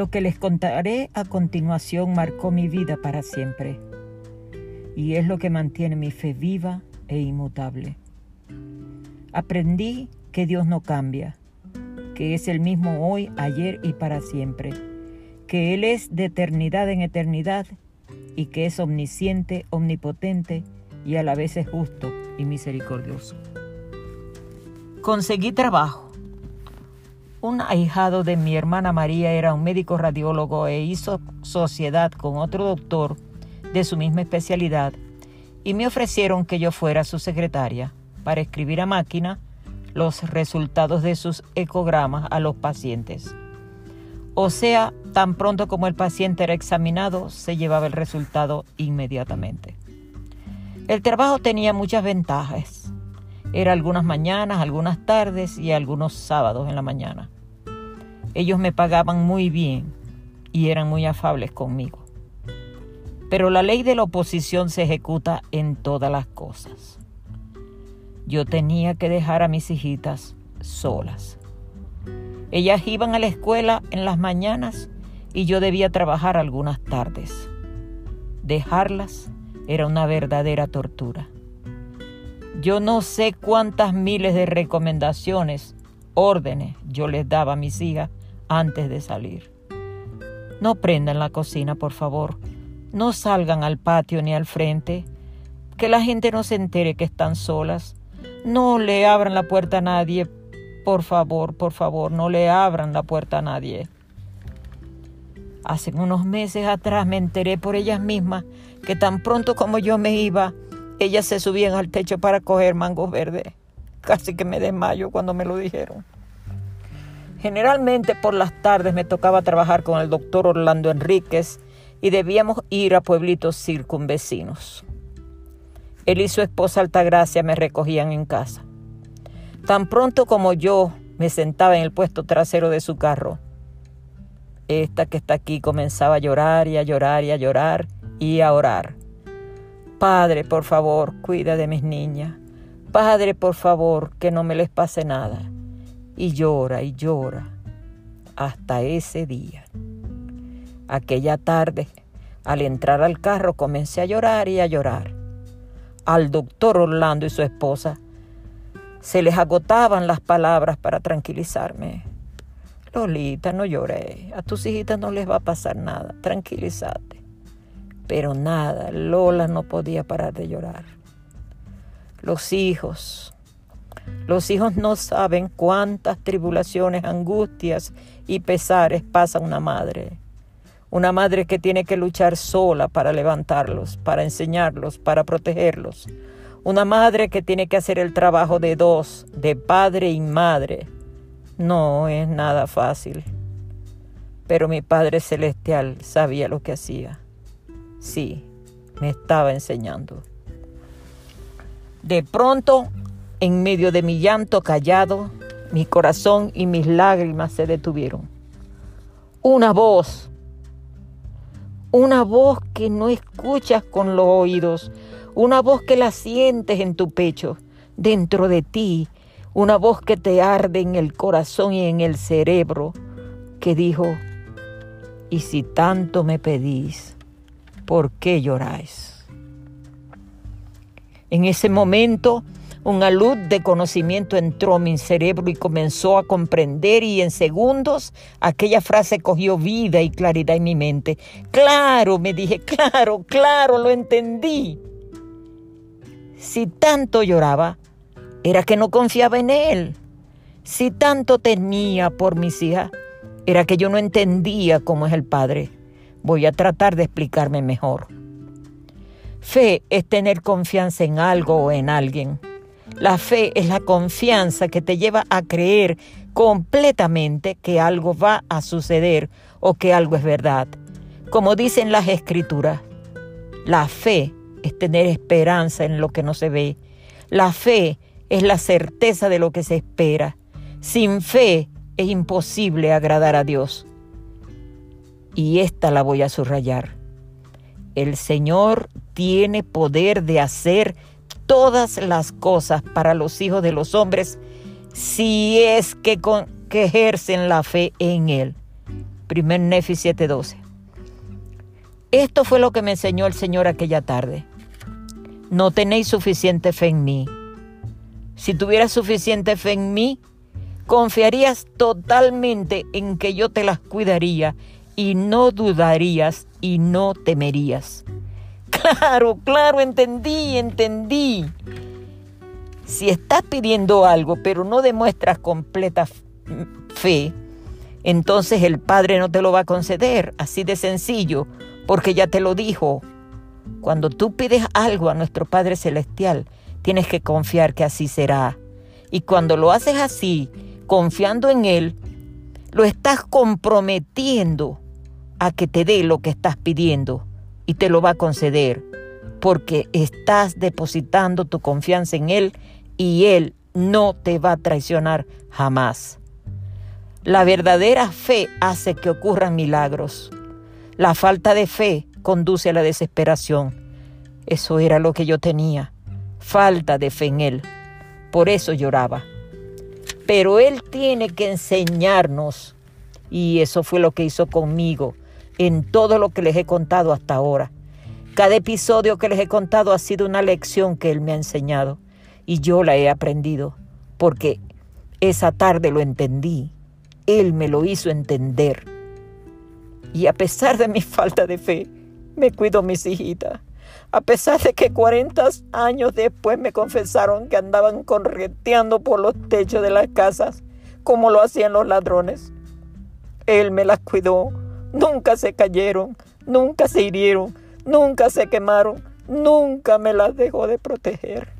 Lo que les contaré a continuación marcó mi vida para siempre y es lo que mantiene mi fe viva e inmutable. Aprendí que Dios no cambia, que es el mismo hoy, ayer y para siempre, que Él es de eternidad en eternidad y que es omnisciente, omnipotente y a la vez es justo y misericordioso. Conseguí trabajo un ahijado de mi hermana María era un médico radiólogo e hizo sociedad con otro doctor de su misma especialidad y me ofrecieron que yo fuera su secretaria para escribir a máquina los resultados de sus ecogramas a los pacientes. O sea, tan pronto como el paciente era examinado, se llevaba el resultado inmediatamente. El trabajo tenía muchas ventajas. Era algunas mañanas, algunas tardes y algunos sábados en la mañana. Ellos me pagaban muy bien y eran muy afables conmigo. Pero la ley de la oposición se ejecuta en todas las cosas. Yo tenía que dejar a mis hijitas solas. Ellas iban a la escuela en las mañanas y yo debía trabajar algunas tardes. Dejarlas era una verdadera tortura. Yo no sé cuántas miles de recomendaciones, órdenes yo les daba a mis hijas antes de salir. No prendan la cocina, por favor. No salgan al patio ni al frente. Que la gente no se entere que están solas. No le abran la puerta a nadie. Por favor, por favor, no le abran la puerta a nadie. Hace unos meses atrás me enteré por ellas mismas que tan pronto como yo me iba, ellas se subían al techo para coger mangos verdes. Casi que me desmayo cuando me lo dijeron. Generalmente por las tardes me tocaba trabajar con el doctor Orlando Enríquez y debíamos ir a pueblitos circunvecinos. Él y su esposa Altagracia me recogían en casa. Tan pronto como yo me sentaba en el puesto trasero de su carro, esta que está aquí comenzaba a llorar y a llorar y a llorar y a orar. Padre, por favor, cuida de mis niñas. Padre, por favor, que no me les pase nada. Y llora y llora hasta ese día. Aquella tarde, al entrar al carro, comencé a llorar y a llorar. Al doctor Orlando y su esposa se les agotaban las palabras para tranquilizarme. Lolita, no lloré. A tus hijitas no les va a pasar nada. Tranquilízate. Pero nada, Lola no podía parar de llorar. Los hijos, los hijos no saben cuántas tribulaciones, angustias y pesares pasa una madre. Una madre que tiene que luchar sola para levantarlos, para enseñarlos, para protegerlos. Una madre que tiene que hacer el trabajo de dos, de padre y madre. No es nada fácil. Pero mi Padre Celestial sabía lo que hacía. Sí, me estaba enseñando. De pronto, en medio de mi llanto callado, mi corazón y mis lágrimas se detuvieron. Una voz, una voz que no escuchas con los oídos, una voz que la sientes en tu pecho, dentro de ti, una voz que te arde en el corazón y en el cerebro, que dijo, y si tanto me pedís, ¿por qué lloráis? En ese momento, una luz de conocimiento entró en mi cerebro y comenzó a comprender y en segundos aquella frase cogió vida y claridad en mi mente. Claro, me dije, claro, claro, lo entendí. Si tanto lloraba, era que no confiaba en él. Si tanto tenía por mis hijas, era que yo no entendía cómo es el Padre. Voy a tratar de explicarme mejor. Fe es tener confianza en algo o en alguien. La fe es la confianza que te lleva a creer completamente que algo va a suceder o que algo es verdad. Como dicen las escrituras, la fe es tener esperanza en lo que no se ve. La fe es la certeza de lo que se espera. Sin fe es imposible agradar a Dios y esta la voy a subrayar. El Señor tiene poder de hacer todas las cosas para los hijos de los hombres si es que, que ejercen la fe en Él. Primer Nefi 7:12. Esto fue lo que me enseñó el Señor aquella tarde. No tenéis suficiente fe en mí. Si tuvieras suficiente fe en mí, confiarías totalmente en que yo te las cuidaría y no dudarías y no temerías. Claro, claro, entendí, entendí. Si estás pidiendo algo pero no demuestras completa fe, entonces el Padre no te lo va a conceder, así de sencillo, porque ya te lo dijo. Cuando tú pides algo a nuestro Padre Celestial, tienes que confiar que así será. Y cuando lo haces así, confiando en Él, lo estás comprometiendo a que te dé lo que estás pidiendo y te lo va a conceder, porque estás depositando tu confianza en Él y Él no te va a traicionar jamás. La verdadera fe hace que ocurran milagros. La falta de fe conduce a la desesperación. Eso era lo que yo tenía, falta de fe en Él. Por eso lloraba. Pero Él tiene que enseñarnos, y eso fue lo que hizo conmigo en todo lo que les he contado hasta ahora. Cada episodio que les he contado ha sido una lección que Él me ha enseñado, y yo la he aprendido, porque esa tarde lo entendí él me lo hizo entender. Y a pesar de mi falta de fe, me cuido mis hijitas. A pesar de que 40 años después me confesaron que andaban correteando por los techos de las casas, como lo hacían los ladrones. Él me las cuidó. Nunca se cayeron, nunca se hirieron, nunca se quemaron, nunca me las dejó de proteger.